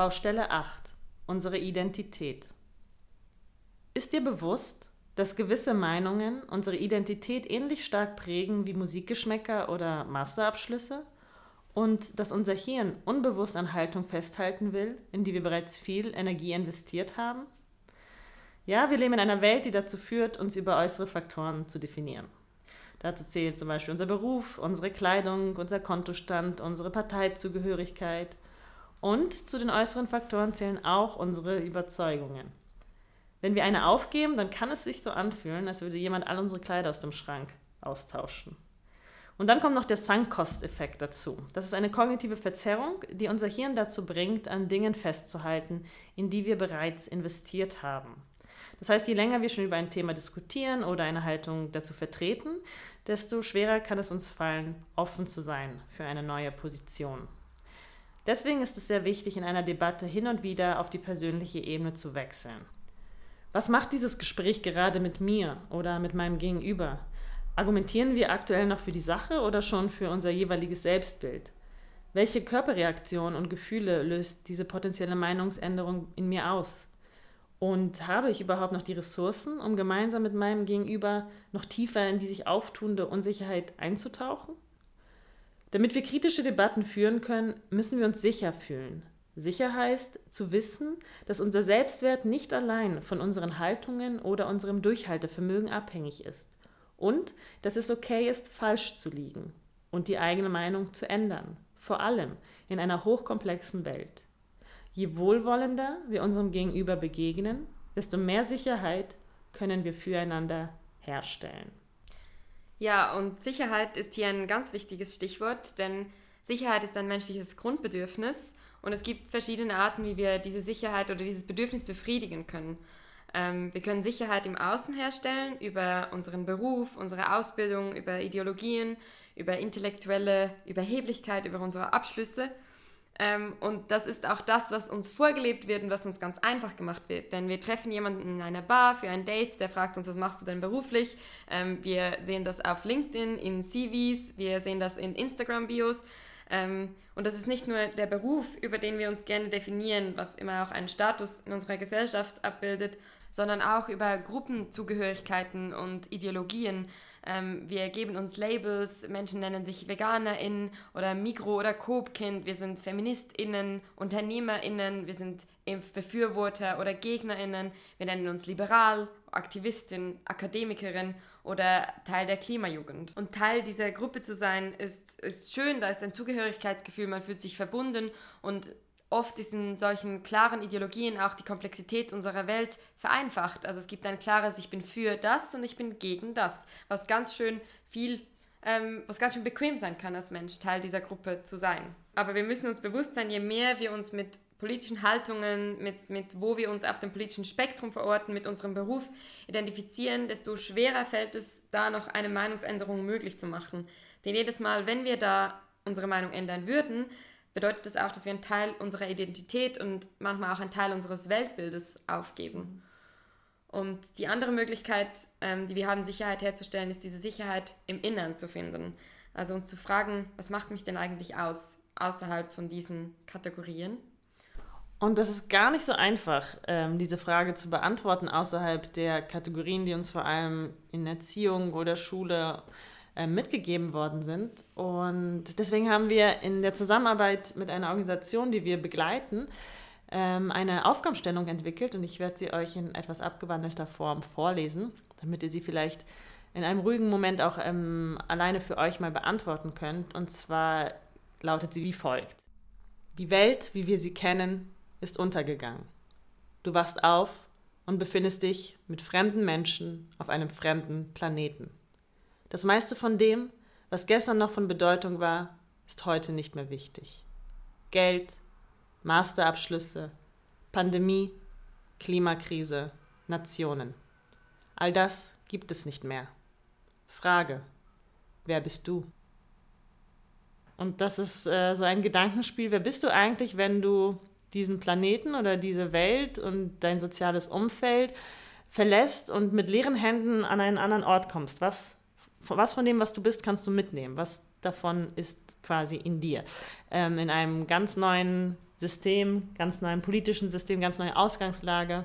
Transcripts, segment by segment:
Baustelle 8. Unsere Identität. Ist dir bewusst, dass gewisse Meinungen unsere Identität ähnlich stark prägen wie Musikgeschmäcker oder Masterabschlüsse? Und dass unser Hirn unbewusst an Haltung festhalten will, in die wir bereits viel Energie investiert haben? Ja, wir leben in einer Welt, die dazu führt, uns über äußere Faktoren zu definieren. Dazu zählen zum Beispiel unser Beruf, unsere Kleidung, unser Kontostand, unsere Parteizugehörigkeit. Und zu den äußeren Faktoren zählen auch unsere Überzeugungen. Wenn wir eine aufgeben, dann kann es sich so anfühlen, als würde jemand all unsere Kleider aus dem Schrank austauschen. Und dann kommt noch der Sunk-Cost-Effekt dazu. Das ist eine kognitive Verzerrung, die unser Hirn dazu bringt, an Dingen festzuhalten, in die wir bereits investiert haben. Das heißt, je länger wir schon über ein Thema diskutieren oder eine Haltung dazu vertreten, desto schwerer kann es uns fallen, offen zu sein für eine neue Position. Deswegen ist es sehr wichtig, in einer Debatte hin und wieder auf die persönliche Ebene zu wechseln. Was macht dieses Gespräch gerade mit mir oder mit meinem Gegenüber? Argumentieren wir aktuell noch für die Sache oder schon für unser jeweiliges Selbstbild? Welche Körperreaktionen und Gefühle löst diese potenzielle Meinungsänderung in mir aus? Und habe ich überhaupt noch die Ressourcen, um gemeinsam mit meinem Gegenüber noch tiefer in die sich auftuende Unsicherheit einzutauchen? Damit wir kritische Debatten führen können, müssen wir uns sicher fühlen. Sicher heißt zu wissen, dass unser Selbstwert nicht allein von unseren Haltungen oder unserem Durchhaltevermögen abhängig ist und dass es okay ist, falsch zu liegen und die eigene Meinung zu ändern, vor allem in einer hochkomplexen Welt. Je wohlwollender wir unserem Gegenüber begegnen, desto mehr Sicherheit können wir füreinander herstellen. Ja, und Sicherheit ist hier ein ganz wichtiges Stichwort, denn Sicherheit ist ein menschliches Grundbedürfnis und es gibt verschiedene Arten, wie wir diese Sicherheit oder dieses Bedürfnis befriedigen können. Ähm, wir können Sicherheit im Außen herstellen, über unseren Beruf, unsere Ausbildung, über Ideologien, über intellektuelle Überheblichkeit, über unsere Abschlüsse. Ähm, und das ist auch das, was uns vorgelebt wird und was uns ganz einfach gemacht wird. Denn wir treffen jemanden in einer Bar für ein Date, der fragt uns, was machst du denn beruflich? Ähm, wir sehen das auf LinkedIn, in CVs, wir sehen das in Instagram-Bios. Ähm, und das ist nicht nur der Beruf, über den wir uns gerne definieren, was immer auch einen Status in unserer Gesellschaft abbildet, sondern auch über Gruppenzugehörigkeiten und Ideologien. Ähm, wir geben uns Labels, Menschen nennen sich VeganerInnen oder Mikro- oder Coop-Kind, wir sind FeministInnen, UnternehmerInnen, wir sind Impfbefürworter oder GegnerInnen, wir nennen uns liberal, Aktivistin, Akademikerin oder Teil der Klimajugend. Und Teil dieser Gruppe zu sein, ist, ist schön, da ist ein Zugehörigkeitsgefühl, man fühlt sich verbunden und oft ist in solchen klaren Ideologien auch die Komplexität unserer Welt vereinfacht. Also es gibt ein klares, ich bin für das und ich bin gegen das, was ganz schön viel, ähm, was ganz schön bequem sein kann als Mensch, Teil dieser Gruppe zu sein. Aber wir müssen uns bewusst sein, je mehr wir uns mit politischen Haltungen, mit, mit wo wir uns auf dem politischen Spektrum verorten, mit unserem Beruf identifizieren, desto schwerer fällt es, da noch eine Meinungsänderung möglich zu machen. Denn jedes Mal, wenn wir da unsere Meinung ändern würden, bedeutet das auch, dass wir einen Teil unserer Identität und manchmal auch einen Teil unseres Weltbildes aufgeben. Und die andere Möglichkeit, ähm, die wir haben, Sicherheit herzustellen, ist diese Sicherheit im Innern zu finden. Also uns zu fragen, was macht mich denn eigentlich aus außerhalb von diesen Kategorien? Und das ist gar nicht so einfach, ähm, diese Frage zu beantworten außerhalb der Kategorien, die uns vor allem in Erziehung oder Schule äh, mitgegeben worden sind. Und deswegen haben wir in der Zusammenarbeit mit einer Organisation, die wir begleiten, ähm, eine Aufgabenstellung entwickelt und ich werde sie euch in etwas abgewandelter Form vorlesen, damit ihr sie vielleicht in einem ruhigen Moment auch ähm, alleine für euch mal beantworten könnt. Und zwar lautet sie wie folgt. Die Welt, wie wir sie kennen, ist untergegangen. Du wachst auf und befindest dich mit fremden Menschen auf einem fremden Planeten. Das meiste von dem, was gestern noch von Bedeutung war, ist heute nicht mehr wichtig. Geld, Masterabschlüsse, Pandemie, Klimakrise, Nationen. All das gibt es nicht mehr. Frage, wer bist du? Und das ist äh, so ein Gedankenspiel. Wer bist du eigentlich, wenn du diesen Planeten oder diese Welt und dein soziales Umfeld verlässt und mit leeren Händen an einen anderen Ort kommst? Was was von dem, was du bist, kannst du mitnehmen? Was davon ist quasi in dir? Ähm, in einem ganz neuen System, ganz neuen politischen System, ganz neue Ausgangslage.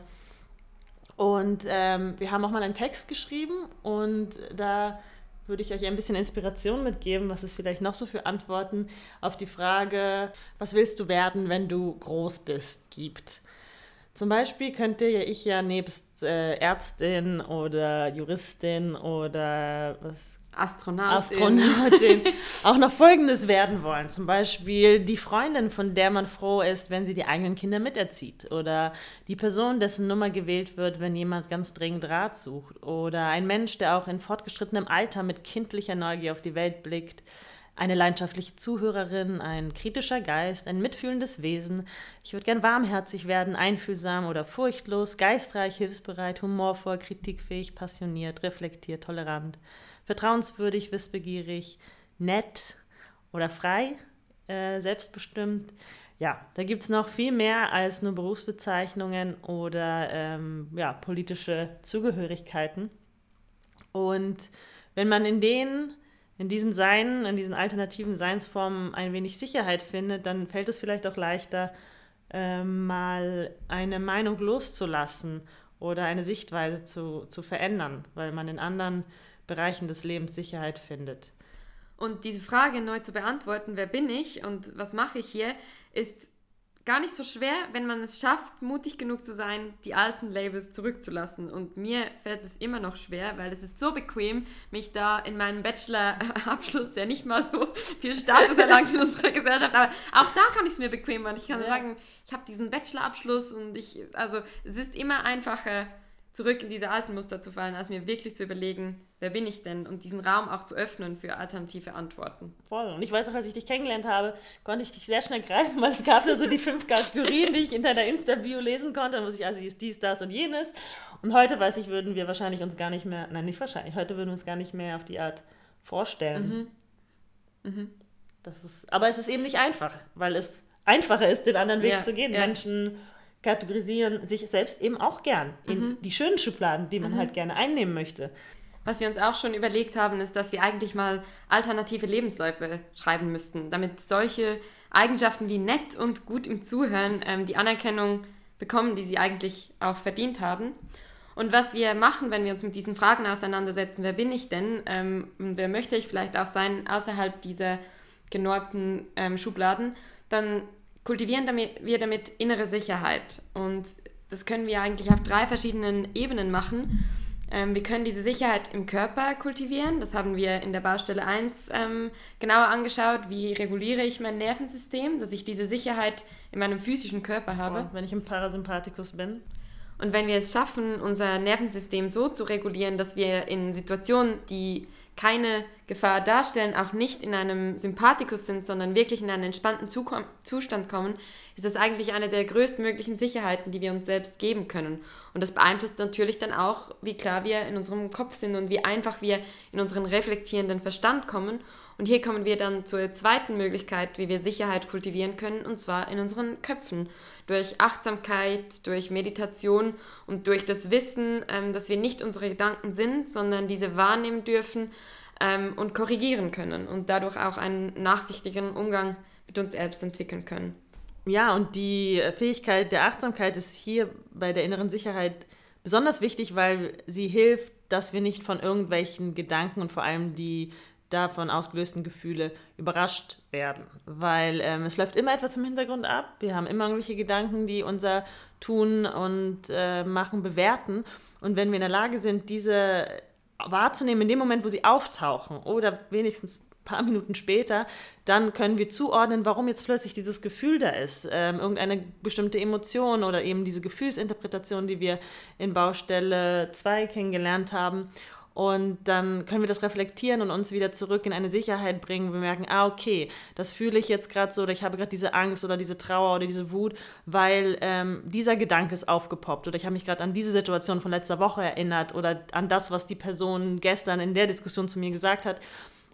Und ähm, wir haben auch mal einen Text geschrieben und da würde ich euch ein bisschen Inspiration mitgeben, was es vielleicht noch so für Antworten auf die Frage, was willst du werden, wenn du groß bist, gibt. Zum Beispiel könnte ja ich ja nebst äh, Ärztin oder Juristin oder was Astronautin. Astronautin auch noch Folgendes werden wollen. Zum Beispiel die Freundin, von der man froh ist, wenn sie die eigenen Kinder miterzieht. Oder die Person, dessen Nummer gewählt wird, wenn jemand ganz dringend Rat sucht. Oder ein Mensch, der auch in fortgeschrittenem Alter mit kindlicher Neugier auf die Welt blickt. Eine leidenschaftliche Zuhörerin, ein kritischer Geist, ein mitfühlendes Wesen. Ich würde gern warmherzig werden, einfühlsam oder furchtlos, geistreich, hilfsbereit, humorvoll, kritikfähig, passioniert, reflektiert, tolerant vertrauenswürdig, wissbegierig, nett oder frei, äh, selbstbestimmt. Ja, da gibt es noch viel mehr als nur Berufsbezeichnungen oder ähm, ja, politische Zugehörigkeiten. Und wenn man in denen, in diesem Sein, in diesen alternativen Seinsformen ein wenig Sicherheit findet, dann fällt es vielleicht auch leichter, äh, mal eine Meinung loszulassen oder eine Sichtweise zu, zu verändern, weil man in anderen Bereichen des Lebens Sicherheit findet. Und diese Frage neu zu beantworten, wer bin ich und was mache ich hier, ist gar nicht so schwer, wenn man es schafft, mutig genug zu sein, die alten Labels zurückzulassen. Und mir fällt es immer noch schwer, weil es ist so bequem, mich da in meinem Bachelor-Abschluss, der nicht mal so viel Status erlangt in unserer Gesellschaft, aber auch da kann ich es mir bequem machen. Ich kann ja. sagen, ich habe diesen Bachelor-Abschluss und ich, also es ist immer einfacher, zurück in diese alten Muster zu fallen, als mir wirklich zu überlegen, wer bin ich denn und diesen Raum auch zu öffnen für alternative Antworten. Voll. Und ich weiß auch, als ich dich kennengelernt habe, konnte ich dich sehr schnell greifen, weil es gab da so die fünf Kategorien, die ich in deiner Insta-Bio lesen konnte. Dann muss ich, also ist dies, das und jenes. Und heute, weiß ich, würden wir wahrscheinlich uns gar nicht mehr, nein, nicht wahrscheinlich, heute würden wir uns gar nicht mehr auf die Art vorstellen. Mhm. Mhm. Das ist, aber es ist eben nicht einfach, weil es einfacher ist, den anderen Weg ja, zu gehen. Ja. Menschen kategorisieren sich selbst eben auch gern in mhm. die schönen Schubladen, die man mhm. halt gerne einnehmen möchte. Was wir uns auch schon überlegt haben, ist, dass wir eigentlich mal alternative Lebensläufe schreiben müssten, damit solche Eigenschaften wie nett und gut im Zuhören ähm, die Anerkennung bekommen, die sie eigentlich auch verdient haben. Und was wir machen, wenn wir uns mit diesen Fragen auseinandersetzen, wer bin ich denn ähm, und wer möchte ich vielleicht auch sein außerhalb dieser genormten ähm, Schubladen, dann kultivieren damit, wir damit innere Sicherheit. Und das können wir eigentlich auf drei verschiedenen Ebenen machen. Ähm, wir können diese Sicherheit im Körper kultivieren. Das haben wir in der Baustelle 1 ähm, genauer angeschaut. Wie reguliere ich mein Nervensystem, dass ich diese Sicherheit in meinem physischen Körper habe. Und wenn ich im Parasympathikus bin. Und wenn wir es schaffen, unser Nervensystem so zu regulieren, dass wir in Situationen, die keine Gefahr darstellen, auch nicht in einem Sympathikus sind, sondern wirklich in einen entspannten Zustand kommen, ist das eigentlich eine der größtmöglichen Sicherheiten, die wir uns selbst geben können. Und das beeinflusst natürlich dann auch, wie klar wir in unserem Kopf sind und wie einfach wir in unseren reflektierenden Verstand kommen. Und hier kommen wir dann zur zweiten Möglichkeit, wie wir Sicherheit kultivieren können, und zwar in unseren Köpfen. Durch Achtsamkeit, durch Meditation und durch das Wissen, ähm, dass wir nicht unsere Gedanken sind, sondern diese wahrnehmen dürfen ähm, und korrigieren können und dadurch auch einen nachsichtigen Umgang mit uns selbst entwickeln können. Ja, und die Fähigkeit der Achtsamkeit ist hier bei der inneren Sicherheit besonders wichtig, weil sie hilft, dass wir nicht von irgendwelchen Gedanken und vor allem die davon ausgelösten Gefühle überrascht werden. Weil ähm, es läuft immer etwas im Hintergrund ab. Wir haben immer irgendwelche Gedanken, die unser Tun und äh, Machen bewerten. Und wenn wir in der Lage sind, diese wahrzunehmen in dem Moment, wo sie auftauchen oder wenigstens ein paar Minuten später, dann können wir zuordnen, warum jetzt plötzlich dieses Gefühl da ist. Ähm, irgendeine bestimmte Emotion oder eben diese Gefühlsinterpretation, die wir in Baustelle 2 kennengelernt haben. Und dann können wir das reflektieren und uns wieder zurück in eine Sicherheit bringen. Wir merken, ah, okay, das fühle ich jetzt gerade so oder ich habe gerade diese Angst oder diese Trauer oder diese Wut, weil ähm, dieser Gedanke ist aufgepoppt oder ich habe mich gerade an diese Situation von letzter Woche erinnert oder an das, was die Person gestern in der Diskussion zu mir gesagt hat.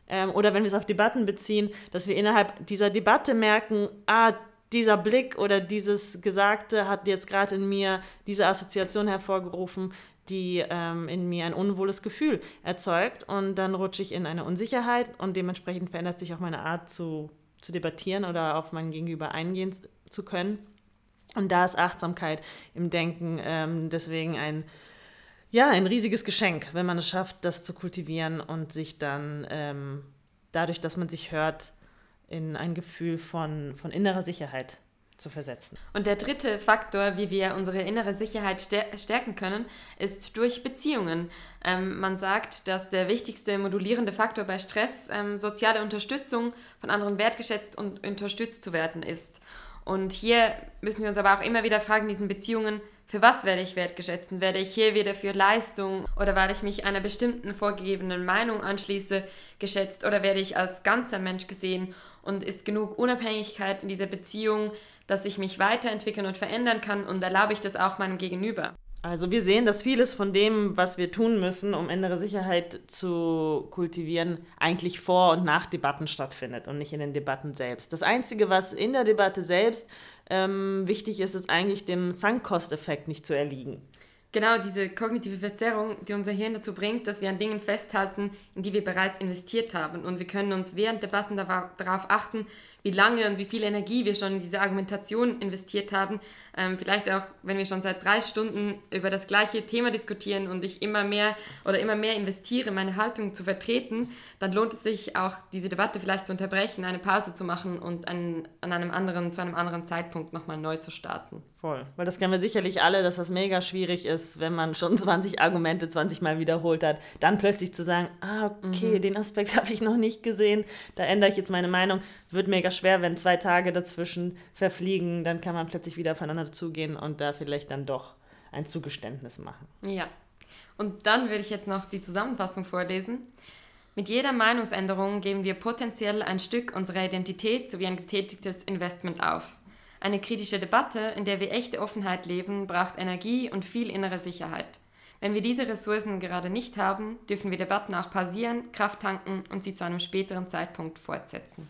Ähm, oder wenn wir es auf Debatten beziehen, dass wir innerhalb dieser Debatte merken, ah, dieser Blick oder dieses Gesagte hat jetzt gerade in mir diese Assoziation hervorgerufen die ähm, in mir ein unwohles Gefühl erzeugt und dann rutsche ich in eine Unsicherheit und dementsprechend verändert sich auch meine Art zu zu debattieren oder auf mein Gegenüber eingehen zu können. Und da ist Achtsamkeit im Denken ähm, deswegen ein, ja, ein riesiges Geschenk, wenn man es schafft, das zu kultivieren und sich dann ähm, dadurch, dass man sich hört, in ein Gefühl von, von innerer Sicherheit zu versetzen. Und der dritte Faktor, wie wir unsere innere Sicherheit stärken können, ist durch Beziehungen. Ähm, man sagt, dass der wichtigste modulierende Faktor bei Stress ähm, soziale Unterstützung von anderen wertgeschätzt und unterstützt zu werden ist. Und hier müssen wir uns aber auch immer wieder fragen, diesen Beziehungen, für was werde ich wertgeschätzt? Werde ich hier wieder für Leistung oder weil ich mich einer bestimmten vorgegebenen Meinung anschließe, geschätzt oder werde ich als ganzer Mensch gesehen und ist genug Unabhängigkeit in dieser Beziehung, dass ich mich weiterentwickeln und verändern kann und erlaube ich das auch meinem Gegenüber? Also wir sehen, dass vieles von dem, was wir tun müssen, um innere Sicherheit zu kultivieren, eigentlich vor und nach Debatten stattfindet und nicht in den Debatten selbst. Das Einzige, was in der Debatte selbst ähm, wichtig ist, ist eigentlich dem Sunk-Cost-Effekt nicht zu erliegen. Genau, diese kognitive Verzerrung, die unser Hirn dazu bringt, dass wir an Dingen festhalten, in die wir bereits investiert haben. Und wir können uns während Debatten darauf achten, wie lange und wie viel Energie wir schon in diese Argumentation investiert haben. Ähm, vielleicht auch, wenn wir schon seit drei Stunden über das gleiche Thema diskutieren und ich immer mehr oder immer mehr investiere, meine Haltung zu vertreten, dann lohnt es sich auch, diese Debatte vielleicht zu unterbrechen, eine Pause zu machen und an, an einem anderen, zu einem anderen Zeitpunkt nochmal neu zu starten. Voll. Weil das kennen wir sicherlich alle, dass das mega schwierig ist, wenn man schon 20 Argumente 20 Mal wiederholt hat, dann plötzlich zu sagen, ah, okay, mhm. den Aspekt habe ich noch nicht gesehen, da ändere ich jetzt meine Meinung. Wird mega schwer, wenn zwei Tage dazwischen verfliegen, dann kann man plötzlich wieder aufeinander zugehen und da vielleicht dann doch ein Zugeständnis machen. Ja. Und dann würde ich jetzt noch die Zusammenfassung vorlesen. Mit jeder Meinungsänderung geben wir potenziell ein Stück unserer Identität sowie ein getätigtes Investment auf. Eine kritische Debatte, in der wir echte Offenheit leben, braucht Energie und viel innere Sicherheit. Wenn wir diese Ressourcen gerade nicht haben, dürfen wir Debatten auch pausieren, Kraft tanken und sie zu einem späteren Zeitpunkt fortsetzen.